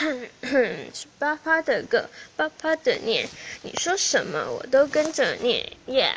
哼哼，是爸爸的歌，爸爸的念，你说什么我都跟着念，yeah。